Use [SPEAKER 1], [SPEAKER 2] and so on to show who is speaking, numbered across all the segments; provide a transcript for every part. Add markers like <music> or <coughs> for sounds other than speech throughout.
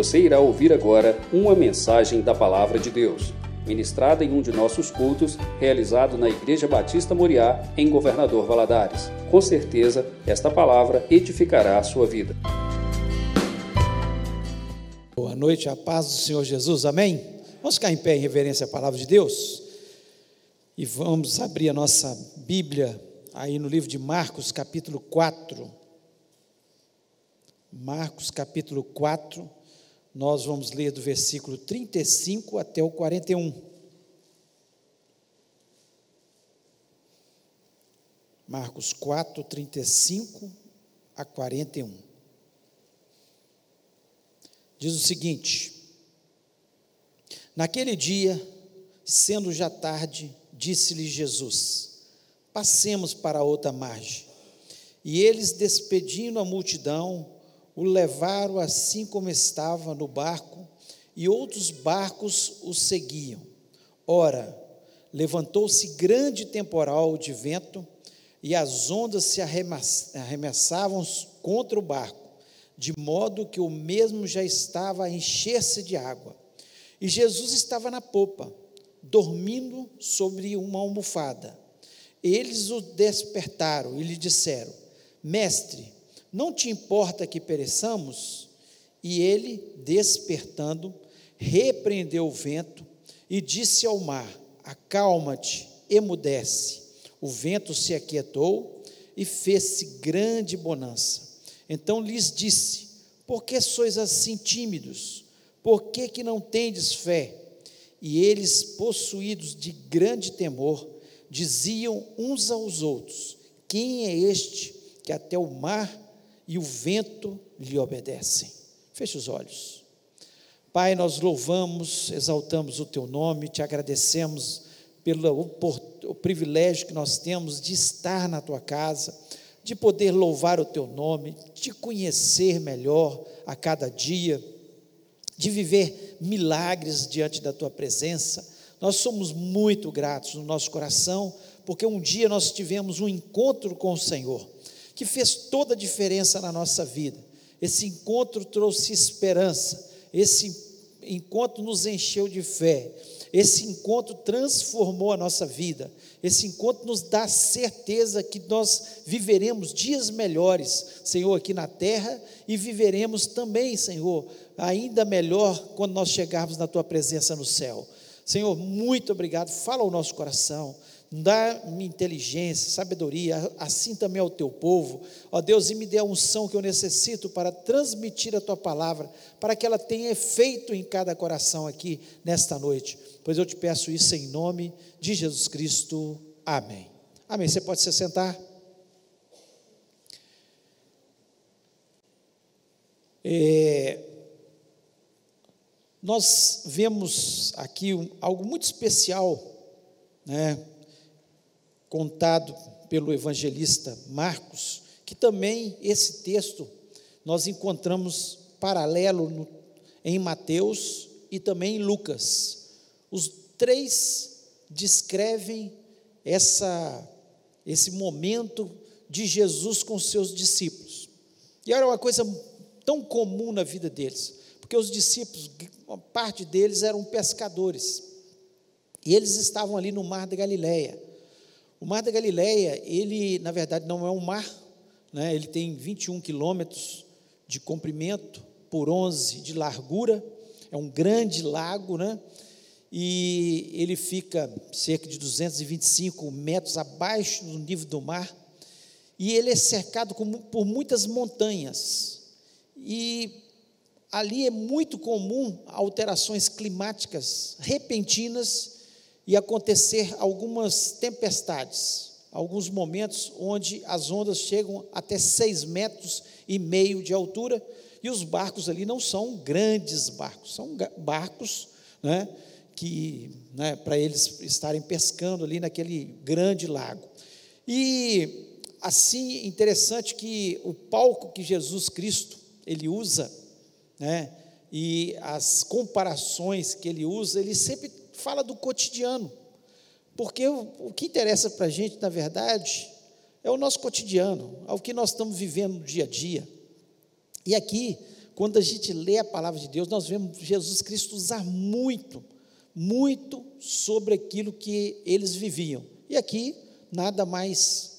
[SPEAKER 1] Você irá ouvir agora uma mensagem da Palavra de Deus, ministrada em um de nossos cultos, realizado na Igreja Batista Moriá, em Governador Valadares. Com certeza, esta palavra edificará a sua vida.
[SPEAKER 2] Boa noite, a paz do Senhor Jesus, amém? Vamos ficar em pé em reverência à palavra de Deus? E vamos abrir a nossa Bíblia aí no livro de Marcos, capítulo 4. Marcos, capítulo 4, nós vamos ler do versículo 35 até o 41. Marcos 4, 35 a 41. Diz o seguinte: Naquele dia, sendo já tarde, disse-lhe Jesus: Passemos para outra margem. E eles, despedindo a multidão, o levaram assim como estava no barco, e outros barcos o seguiam. Ora, levantou-se grande temporal de vento, e as ondas se arremessavam contra o barco, de modo que o mesmo já estava a encher-se de água. E Jesus estava na popa, dormindo sobre uma almofada. Eles o despertaram e lhe disseram: Mestre, não te importa que pereçamos? E ele, despertando, repreendeu o vento e disse ao mar: Acalma-te, emudece. O vento se aquietou e fez-se grande bonança. Então lhes disse: Por que sois assim tímidos? Por que, que não tendes fé? E eles, possuídos de grande temor, diziam uns aos outros: Quem é este que até o mar e o vento lhe obedecem? Feche os olhos. Pai, nós louvamos, exaltamos o teu nome, te agradecemos pelo o privilégio que nós temos de estar na tua casa, de poder louvar o teu nome, de conhecer melhor a cada dia de viver milagres diante da tua presença. Nós somos muito gratos no nosso coração, porque um dia nós tivemos um encontro com o Senhor, que fez toda a diferença na nossa vida. Esse encontro trouxe esperança, esse encontro nos encheu de fé, esse encontro transformou a nossa vida. Esse encontro nos dá certeza que nós viveremos dias melhores, Senhor, aqui na terra e viveremos também, Senhor, ainda melhor quando nós chegarmos na tua presença no céu. Senhor, muito obrigado. Fala ao nosso coração. Dá-me inteligência, sabedoria, assim também ao teu povo. Ó Deus, e me dê a unção que eu necessito para transmitir a tua palavra, para que ela tenha efeito em cada coração aqui nesta noite. Pois eu te peço isso em nome de Jesus Cristo. Amém. Amém. Você pode se sentar? É, nós vemos aqui um, algo muito especial, né, contado pelo evangelista Marcos, que também esse texto nós encontramos paralelo no, em Mateus e também em Lucas. Os três descrevem essa, esse momento de Jesus com seus discípulos. E era uma coisa tão comum na vida deles, porque os discípulos, uma parte deles eram pescadores. E eles estavam ali no mar da Galileia. O mar da Galileia, ele, na verdade, não é um mar, né? ele tem 21 quilômetros de comprimento por 11 de largura, é um grande lago, né? e ele fica cerca de 225 metros abaixo do nível do mar, e ele é cercado por muitas montanhas. E ali é muito comum alterações climáticas repentinas e acontecer algumas tempestades, alguns momentos onde as ondas chegam até seis metros e meio de altura e os barcos ali não são grandes barcos, são barcos, né, que, né, para eles estarem pescando ali naquele grande lago. E assim interessante que o palco que Jesus Cristo ele usa né? E as comparações que ele usa, ele sempre fala do cotidiano, porque o, que interessa para a gente, na verdade, é o nosso cotidiano, é o que nós estamos vivendo no dia a dia. E aqui, quando a gente lê a palavra de Deus, nós vemos Jesus Cristo usar muito, muito sobre aquilo que eles viviam. E aqui, nada mais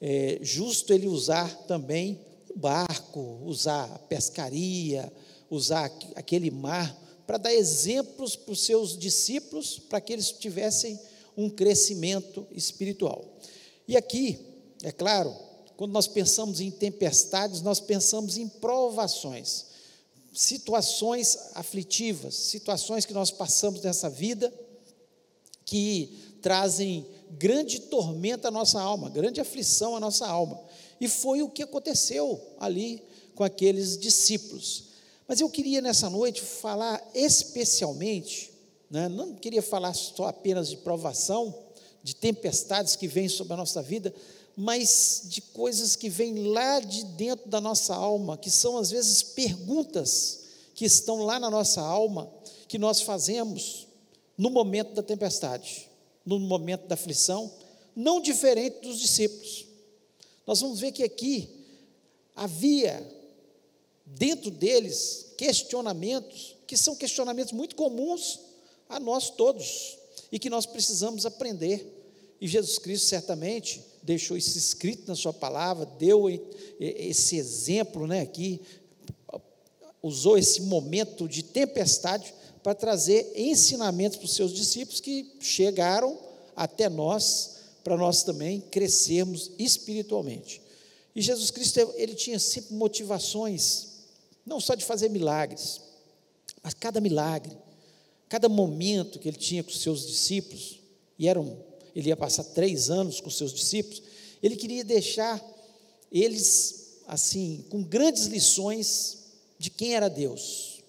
[SPEAKER 2] é, justo ele usar também o barco, usar a pescaria, usar aquele mar, para dar exemplos para os seus discípulos, para que eles tivessem um crescimento espiritual. E aqui, é claro, quando nós pensamos em tempestades, nós pensamos em provações, situações aflitivas, situações que nós passamos nessa vida que trazem grande tormenta à nossa alma, grande aflição à nossa alma. E foi o que aconteceu ali com aqueles discípulos. Mas eu queria nessa noite falar especialmente, né, não queria falar só apenas de provação, de tempestades que vêm sobre a nossa vida, mas de coisas que vêm lá de dentro da nossa alma, que são às vezes perguntas que estão lá na nossa alma, que nós fazemos no momento da tempestade, no momento da aflição, não diferente dos discípulos. Nós vamos ver que aqui havia dentro deles questionamentos que são questionamentos muito comuns a nós todos e que nós precisamos aprender. E Jesus Cristo certamente deixou isso escrito na sua palavra, deu esse exemplo né, aqui, usou esse momento de tempestade para trazer ensinamentos para os seus discípulos que chegaram até nós, para nós também crescermos espiritualmente. E Jesus Cristo, ele tinha sempre motivações, não só de fazer milagres, mas cada milagre, cada momento que ele tinha com os seus discípulos, e eram ele ia passar três anos com seus discípulos, ele queria deixar eles, assim, com grandes lições de quem era Deus,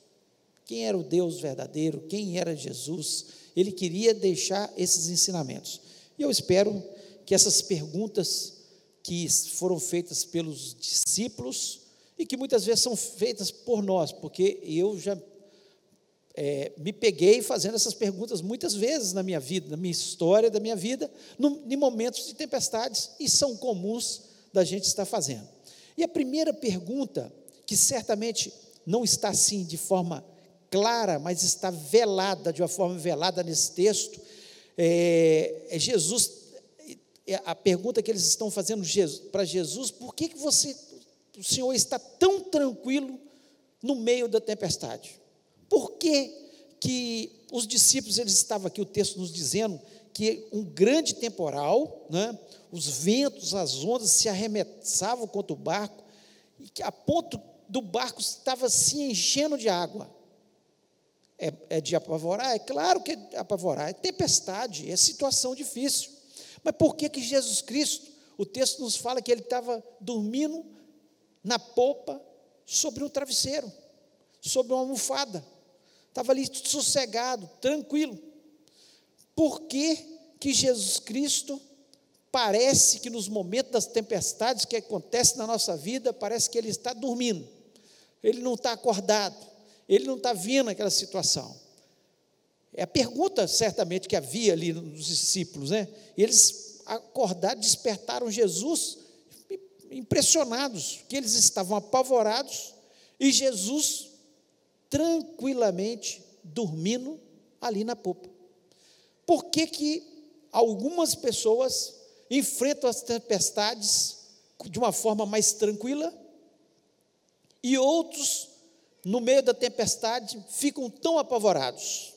[SPEAKER 2] quem era o Deus verdadeiro, quem era Jesus. Ele queria deixar esses ensinamentos. E eu espero que essas perguntas que foram feitas pelos discípulos e que muitas vezes são feitas por nós, porque eu já é, me peguei fazendo essas perguntas muitas vezes na minha vida, na minha história da minha vida, no, em momentos de tempestades, e são comuns da gente estar fazendo. E a primeira pergunta, que certamente não está assim de forma clara, mas está velada, de uma forma velada nesse texto, é, é Jesus, é a pergunta que eles estão fazendo para Jesus, por que, que você, o Senhor está tão tranquilo no meio da tempestade? Por que, que os discípulos, eles estavam aqui, o texto nos dizendo, que um grande temporal, né, os ventos, as ondas se arremessavam contra o barco, e que a ponto do barco estava se enchendo de água. É, é de apavorar? É claro que é apavorar, é tempestade, é situação difícil. Mas por que que Jesus Cristo, o texto nos fala que ele estava dormindo na polpa sobre um travesseiro, sobre uma almofada estava ali sossegado, tranquilo. Por que, que Jesus Cristo parece que nos momentos das tempestades que acontecem na nossa vida, parece que ele está dormindo, ele não está acordado, ele não está vendo aquela situação. É a pergunta, certamente, que havia ali nos discípulos, né? Eles acordaram, despertaram Jesus, impressionados, que eles estavam apavorados, e Jesus tranquilamente dormindo ali na popa. Por que, que algumas pessoas enfrentam as tempestades de uma forma mais tranquila e outros, no meio da tempestade, ficam tão apavorados?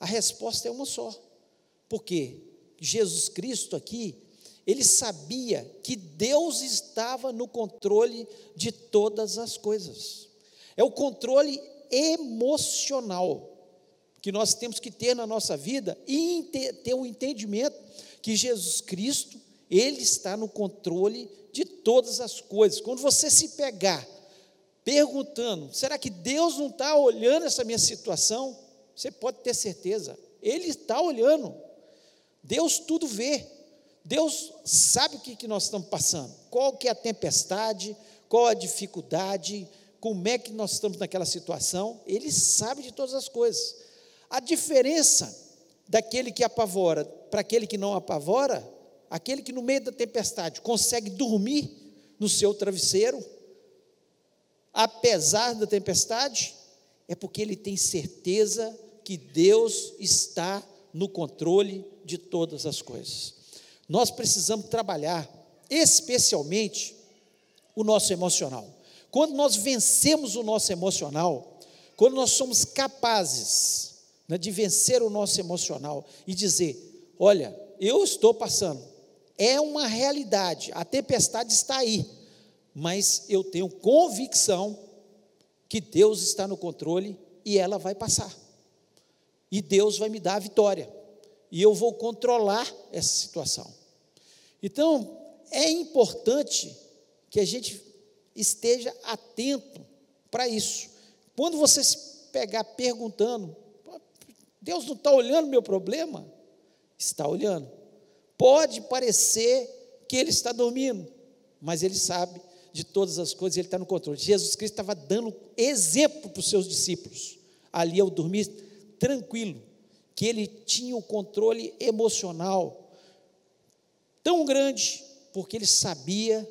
[SPEAKER 2] A resposta é uma só. Porque Jesus Cristo aqui, ele sabia que Deus estava no controle de todas as coisas. É o controle emocional que nós temos que ter na nossa vida e ter o um entendimento que Jesus Cristo, Ele está no controle de todas as coisas. Quando você se pegar perguntando, será que Deus não está olhando essa minha situação? Você pode ter certeza, Ele está olhando. Deus tudo vê. Deus sabe o que, que nós estamos passando, qual que é a tempestade, qual a dificuldade, como é que nós estamos naquela situação, ele sabe de todas as coisas. A diferença daquele que apavora para aquele que não apavora, aquele que no meio da tempestade consegue dormir no seu travesseiro, apesar da tempestade? É porque ele tem certeza que Deus está no controle de todas as coisas. Nós precisamos trabalhar especialmente o nosso emocional. Quando nós vencemos o nosso emocional, quando nós somos capazes né, de vencer o nosso emocional e dizer: olha, eu estou passando, é uma realidade, a tempestade está aí, mas eu tenho convicção que Deus está no controle e ela vai passar. E Deus vai me dar a vitória. E eu vou controlar essa situação. Então, é importante que a gente esteja atento para isso. Quando você se pegar perguntando, Deus não está olhando meu problema? Está olhando. Pode parecer que ele está dormindo, mas ele sabe de todas as coisas, ele está no controle. Jesus Cristo estava dando exemplo para os seus discípulos, ali ao dormir tranquilo, que ele tinha o controle emocional tão grande, porque ele sabia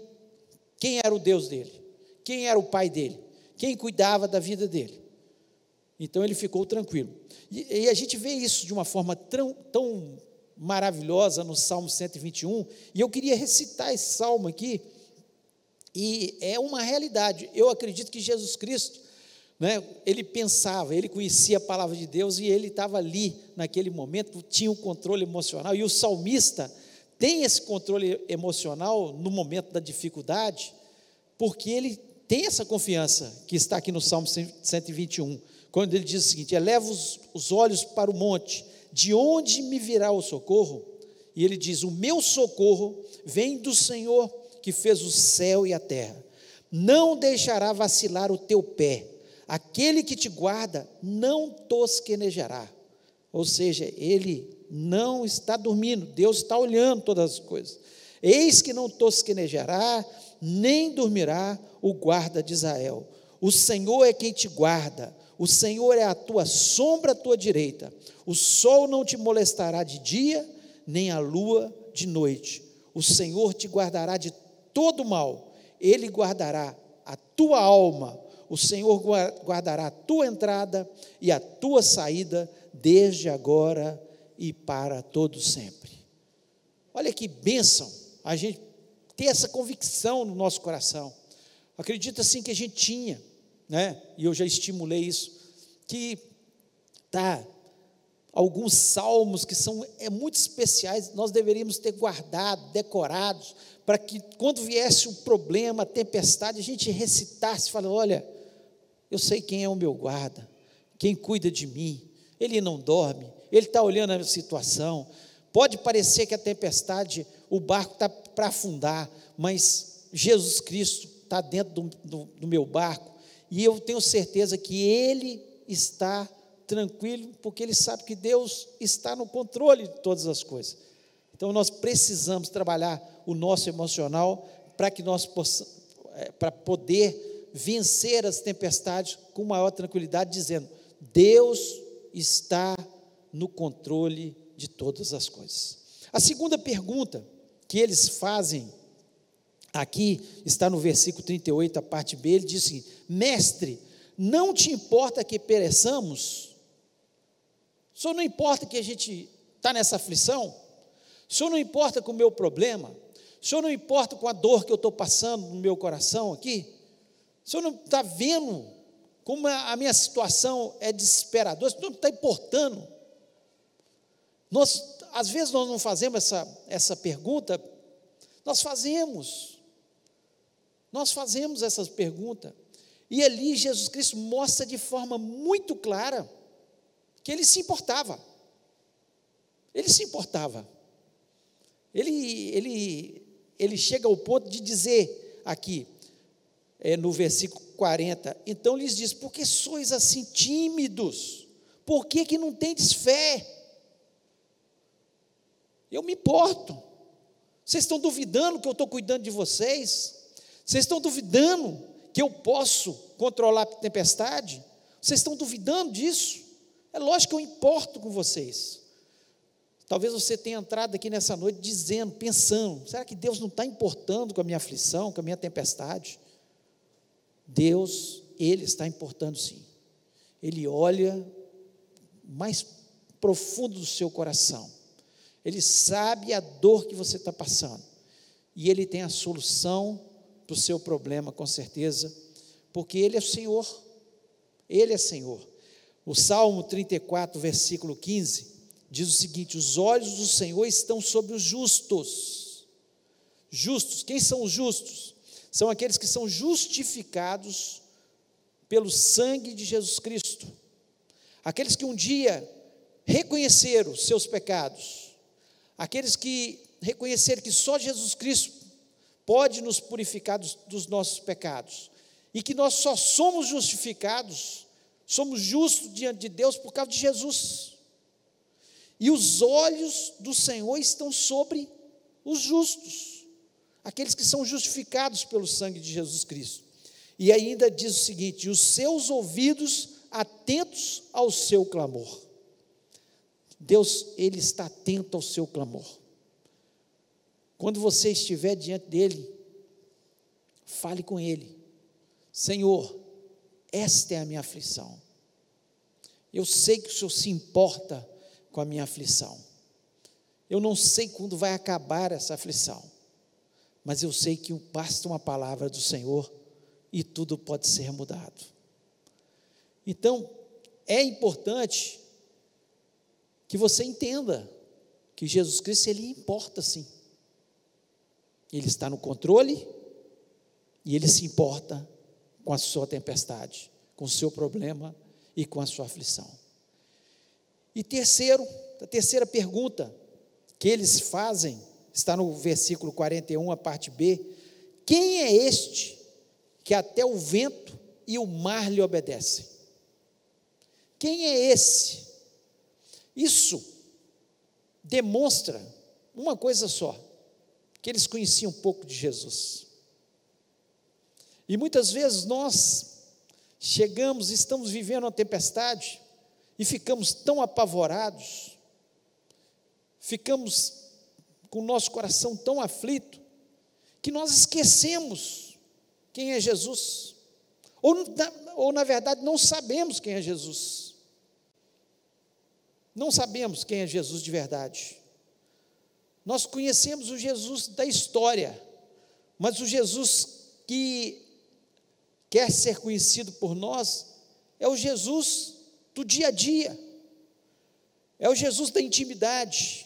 [SPEAKER 2] quem era o Deus dele, quem era o pai dele, quem cuidava da vida dele. Então ele ficou tranquilo. E, e a gente vê isso de uma forma tão, tão maravilhosa no Salmo 121, e eu queria recitar esse salmo aqui, e é uma realidade. Eu acredito que Jesus Cristo, né, ele pensava, ele conhecia a palavra de Deus e ele estava ali naquele momento, tinha o controle emocional. E o salmista tem esse controle emocional no momento da dificuldade, porque ele tem essa confiança que está aqui no Salmo 121, quando ele diz o seguinte: eleva os, os olhos para o monte, de onde me virá o socorro? E ele diz: O meu socorro vem do Senhor que fez o céu e a terra. Não deixará vacilar o teu pé. Aquele que te guarda não tosquenejará. Ou seja, ele não está dormindo, Deus está olhando todas as coisas. Eis que não tosquenejará, nem dormirá o guarda de Israel. O Senhor é quem te guarda, o Senhor é a tua sombra à tua direita. O sol não te molestará de dia, nem a lua de noite. O Senhor te guardará de todo mal, ele guardará a tua alma, o Senhor guardará a tua entrada e a tua saída, desde agora e para todo sempre. Olha que bênção a gente ter essa convicção no nosso coração. Acredita assim que a gente tinha, né? E eu já estimulei isso, que tá alguns salmos que são é muito especiais, nós deveríamos ter guardado, decorados, para que quando viesse o problema, a tempestade, a gente recitasse, falando: olha, eu sei quem é o meu guarda, quem cuida de mim, ele não dorme, ele está olhando a situação. Pode parecer que a tempestade, o barco está para afundar, mas Jesus Cristo está dentro do, do, do meu barco, e eu tenho certeza que Ele está tranquilo, porque Ele sabe que Deus está no controle de todas as coisas. Então nós precisamos trabalhar o nosso emocional para que nós possamos, é, para poder vencer as tempestades com maior tranquilidade, dizendo: Deus está no controle de todas as coisas. A segunda pergunta que eles fazem aqui está no versículo 38, a parte B, ele diz assim: Mestre, não te importa que pereçamos? Só não importa que a gente está nessa aflição? Senhor não importa com o meu problema? O senhor não importa com a dor que eu estou passando no meu coração aqui? O senhor não está vendo como a minha situação é desesperadora? O senhor não está importando? Nós, às vezes nós não fazemos essa, essa pergunta, nós fazemos. Nós fazemos essas perguntas. E ali Jesus Cristo mostra de forma muito clara que ele se importava. Ele se importava. Ele, ele, ele chega ao ponto de dizer aqui, é, no versículo 40, então lhes diz: por que sois assim tímidos? Por que, que não tendes fé? Eu me importo. Vocês estão duvidando que eu estou cuidando de vocês? Vocês estão duvidando que eu posso controlar a tempestade? Vocês estão duvidando disso? É lógico que eu importo com vocês. Talvez você tenha entrado aqui nessa noite dizendo, pensando: será que Deus não está importando com a minha aflição, com a minha tempestade? Deus, Ele está importando sim. Ele olha mais profundo do seu coração. Ele sabe a dor que você está passando. E Ele tem a solução para o seu problema, com certeza, porque Ele é Senhor. Ele é Senhor. O Salmo 34, versículo 15, diz o seguinte: Os olhos do Senhor estão sobre os justos. Justos, quem são os justos? São aqueles que são justificados pelo sangue de Jesus Cristo. Aqueles que um dia reconheceram seus pecados, aqueles que reconheceram que só Jesus Cristo pode nos purificar dos, dos nossos pecados e que nós só somos justificados, somos justos diante de Deus por causa de Jesus. E os olhos do Senhor estão sobre os justos, aqueles que são justificados pelo sangue de Jesus Cristo. E ainda diz o seguinte: os seus ouvidos atentos ao seu clamor. Deus, Ele está atento ao seu clamor. Quando você estiver diante dEle, fale com Ele: Senhor, esta é a minha aflição. Eu sei que o Senhor se importa com a minha aflição. Eu não sei quando vai acabar essa aflição, mas eu sei que basta uma palavra do Senhor e tudo pode ser mudado. Então, é importante que você entenda que Jesus Cristo ele importa sim. Ele está no controle e ele se importa com a sua tempestade, com o seu problema e com a sua aflição. E terceiro, a terceira pergunta que eles fazem, está no versículo 41, a parte B: quem é este que até o vento e o mar lhe obedecem? Quem é esse? Isso demonstra uma coisa só: que eles conheciam um pouco de Jesus. E muitas vezes nós chegamos, estamos vivendo uma tempestade e ficamos tão apavorados, ficamos com o nosso coração tão aflito, que nós esquecemos quem é Jesus. Ou, ou na verdade, não sabemos quem é Jesus. Não sabemos quem é Jesus de verdade. Nós conhecemos o Jesus da história, mas o Jesus que quer ser conhecido por nós é o Jesus do dia a dia, é o Jesus da intimidade,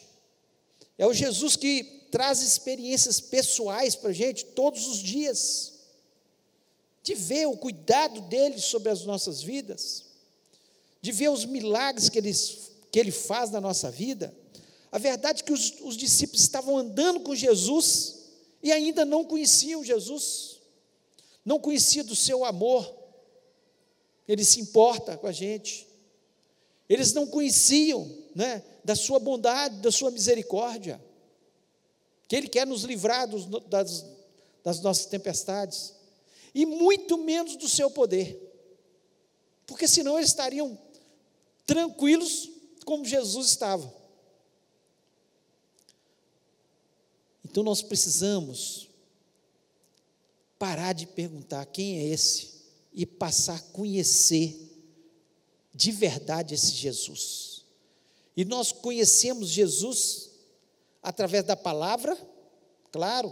[SPEAKER 2] é o Jesus que traz experiências pessoais para a gente todos os dias, de ver o cuidado dele sobre as nossas vidas, de ver os milagres que ele que Ele faz na nossa vida, a verdade é que os, os discípulos estavam andando com Jesus e ainda não conheciam Jesus, não conheciam do seu amor, Ele se importa com a gente, eles não conheciam né, da sua bondade, da sua misericórdia, que Ele quer nos livrar dos, das, das nossas tempestades, e muito menos do seu poder, porque senão eles estariam tranquilos como Jesus estava. Então nós precisamos parar de perguntar quem é esse e passar a conhecer de verdade esse Jesus. E nós conhecemos Jesus através da palavra, claro,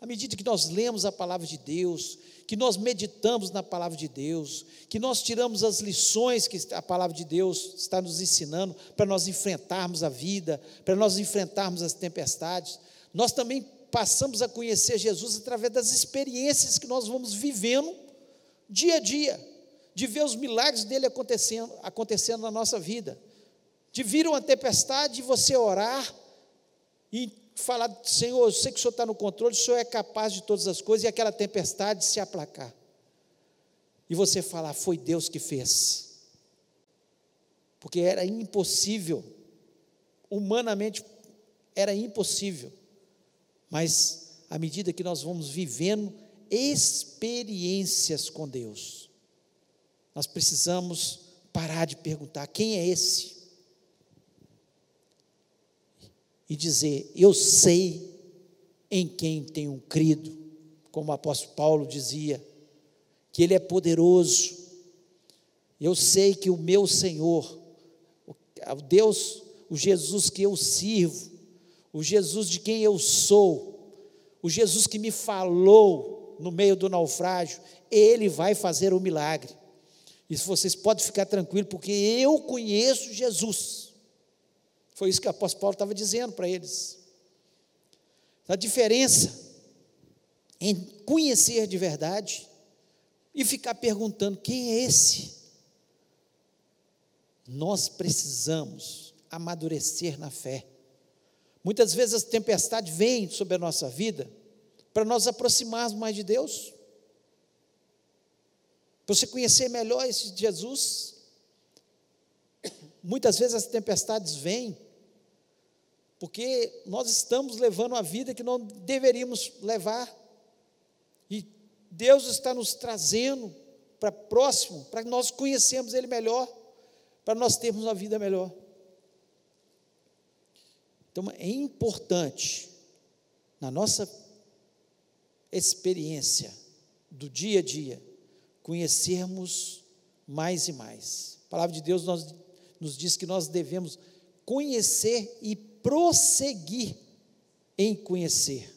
[SPEAKER 2] à medida que nós lemos a palavra de Deus, que nós meditamos na palavra de Deus, que nós tiramos as lições que a palavra de Deus está nos ensinando para nós enfrentarmos a vida, para nós enfrentarmos as tempestades. Nós também passamos a conhecer Jesus através das experiências que nós vamos vivendo dia a dia, de ver os milagres dele acontecendo, acontecendo na nossa vida, de vir uma tempestade e você orar e falar, Senhor, eu sei que o Senhor está no controle, o Senhor é capaz de todas as coisas, e aquela tempestade se aplacar. E você falar, foi Deus que fez. Porque era impossível, humanamente era impossível. Mas à medida que nós vamos vivendo experiências com Deus, nós precisamos parar de perguntar: quem é esse? e dizer: Eu sei em quem tenho crido, como o apóstolo Paulo dizia, que Ele é poderoso. Eu sei que o meu Senhor, o Deus, o Jesus que eu sirvo, o Jesus de quem eu sou, o Jesus que me falou no meio do naufrágio, Ele vai fazer o milagre. Isso vocês podem ficar tranquilos, porque eu conheço Jesus. Foi isso que o apóstolo Paulo estava dizendo para eles. A diferença em conhecer de verdade e ficar perguntando: quem é esse? Nós precisamos amadurecer na fé. Muitas vezes as tempestades vêm sobre a nossa vida para nós aproximarmos mais de Deus, para você conhecer melhor esse Jesus. <coughs> Muitas vezes as tempestades vêm porque nós estamos levando a vida que não deveríamos levar. E Deus está nos trazendo para próximo, para nós conhecemos Ele melhor, para nós termos uma vida melhor. Então é importante, na nossa experiência do dia a dia, conhecermos mais e mais. A palavra de Deus nós, nos diz que nós devemos conhecer e prosseguir em conhecer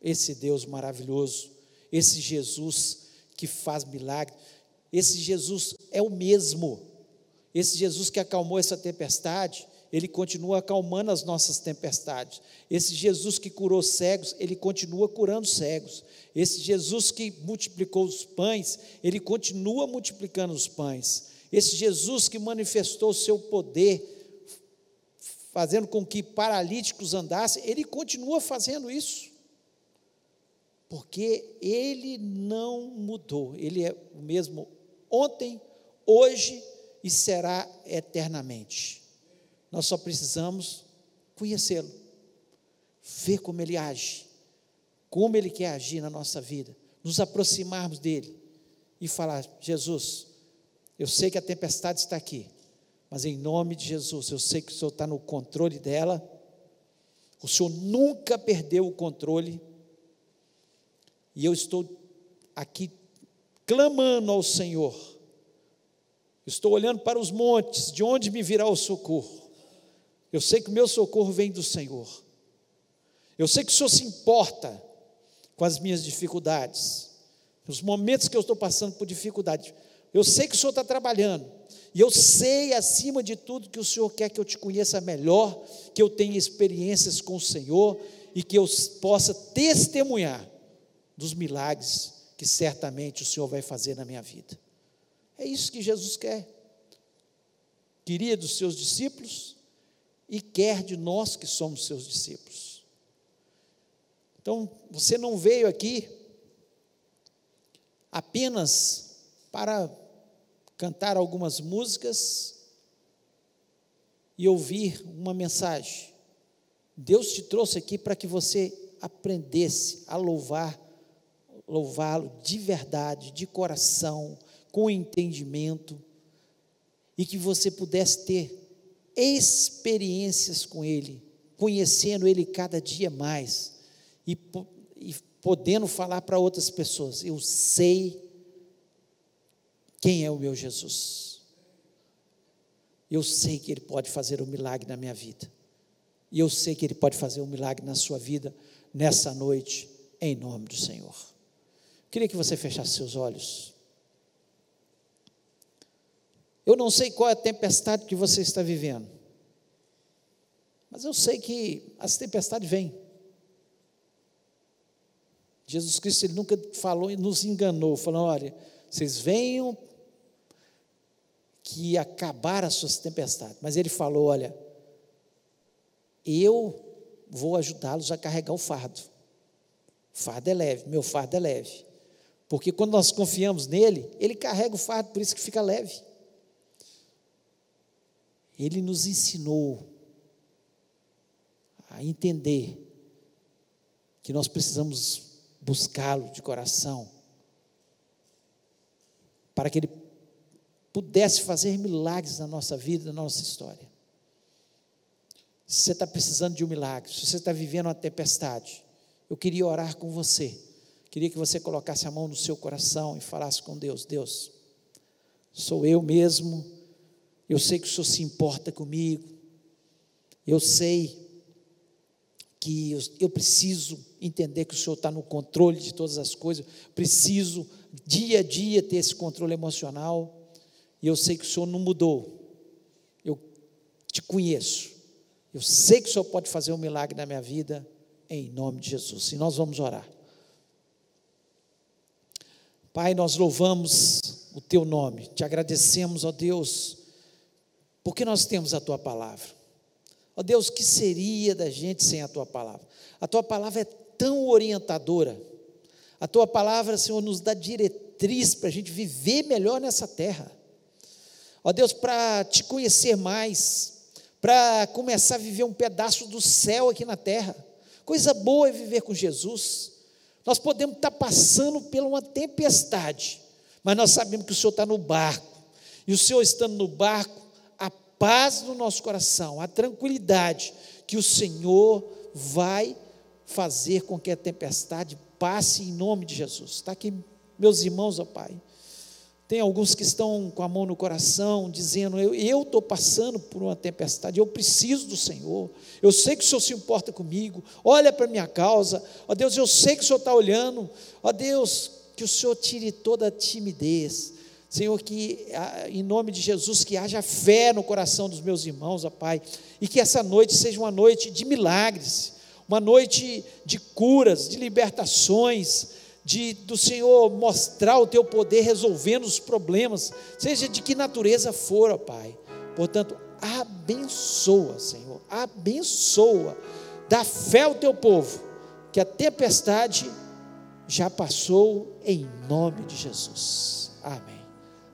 [SPEAKER 2] esse Deus maravilhoso, esse Jesus que faz milagre. Esse Jesus é o mesmo. Esse Jesus que acalmou essa tempestade, ele continua acalmando as nossas tempestades. Esse Jesus que curou cegos, ele continua curando cegos. Esse Jesus que multiplicou os pães, ele continua multiplicando os pães. Esse Jesus que manifestou o seu poder, fazendo com que paralíticos andassem, ele continua fazendo isso porque ele não mudou, ele é o mesmo ontem, hoje e será eternamente. Nós só precisamos conhecê-lo, ver como ele age, como ele quer agir na nossa vida, nos aproximarmos dele e falar: Jesus, eu sei que a tempestade está aqui, mas em nome de Jesus, eu sei que o Senhor está no controle dela, o Senhor nunca perdeu o controle e eu estou aqui clamando ao Senhor. Estou olhando para os montes, de onde me virá o socorro? Eu sei que o meu socorro vem do Senhor. Eu sei que o Senhor se importa com as minhas dificuldades, nos momentos que eu estou passando por dificuldade. Eu sei que o Senhor está trabalhando. E eu sei, acima de tudo, que o Senhor quer que eu te conheça melhor, que eu tenha experiências com o Senhor e que eu possa testemunhar dos milagres que certamente o Senhor vai fazer na minha vida. É isso que Jesus quer. Queria dos seus discípulos e quer de nós que somos seus discípulos. Então, você não veio aqui apenas para cantar algumas músicas e ouvir uma mensagem. Deus te trouxe aqui para que você aprendesse a louvar louvá-lo de verdade, de coração, com entendimento, e que você pudesse ter experiências com Ele, conhecendo Ele cada dia mais, e, e podendo falar para outras pessoas: Eu sei quem é o meu Jesus. Eu sei que Ele pode fazer um milagre na minha vida. E eu sei que Ele pode fazer um milagre na sua vida nessa noite, em nome do Senhor. Queria que você fechasse seus olhos. Eu não sei qual é a tempestade que você está vivendo, mas eu sei que as tempestades vêm. Jesus Cristo ele nunca falou e nos enganou, falando: olha, vocês venham que acabar as suas tempestades. Mas ele falou: olha, eu vou ajudá-los a carregar o fardo. Fardo é leve, meu fardo é leve. Porque quando nós confiamos nele, ele carrega o fardo, por isso que fica leve. Ele nos ensinou a entender que nós precisamos buscá-lo de coração, para que ele pudesse fazer milagres na nossa vida, na nossa história. Se você está precisando de um milagre, se você está vivendo uma tempestade, eu queria orar com você Queria que você colocasse a mão no seu coração e falasse com Deus: Deus, sou eu mesmo, eu sei que o Senhor se importa comigo, eu sei que eu, eu preciso entender que o Senhor está no controle de todas as coisas, preciso dia a dia ter esse controle emocional, e eu sei que o Senhor não mudou, eu te conheço, eu sei que o Senhor pode fazer um milagre na minha vida, em nome de Jesus, e nós vamos orar. Pai, nós louvamos o teu nome, te agradecemos, ó Deus, porque nós temos a tua palavra. Ó Deus, que seria da gente sem a tua palavra? A tua palavra é tão orientadora. A tua palavra, Senhor, nos dá diretriz para a gente viver melhor nessa terra. Ó Deus, para te conhecer mais, para começar a viver um pedaço do céu aqui na terra. Coisa boa é viver com Jesus. Nós podemos estar passando por uma tempestade, mas nós sabemos que o Senhor está no barco. E o Senhor estando no barco, paz no nosso coração, a tranquilidade que o Senhor vai fazer com que a tempestade passe em nome de Jesus. Está aqui, meus irmãos, ó Pai. Tem alguns que estão com a mão no coração, dizendo: Eu estou passando por uma tempestade, eu preciso do Senhor, eu sei que o Senhor se importa comigo, olha para a minha causa, ó Deus, eu sei que o Senhor está olhando, ó Deus, que o Senhor tire toda a timidez, Senhor, que em nome de Jesus, que haja fé no coração dos meus irmãos, ó Pai, e que essa noite seja uma noite de milagres, uma noite de curas, de libertações, de do Senhor mostrar o teu poder resolvendo os problemas, seja de que natureza for, ó Pai. Portanto, abençoa, Senhor, abençoa, dá fé ao teu povo, que a tempestade já passou em nome de Jesus. Amém.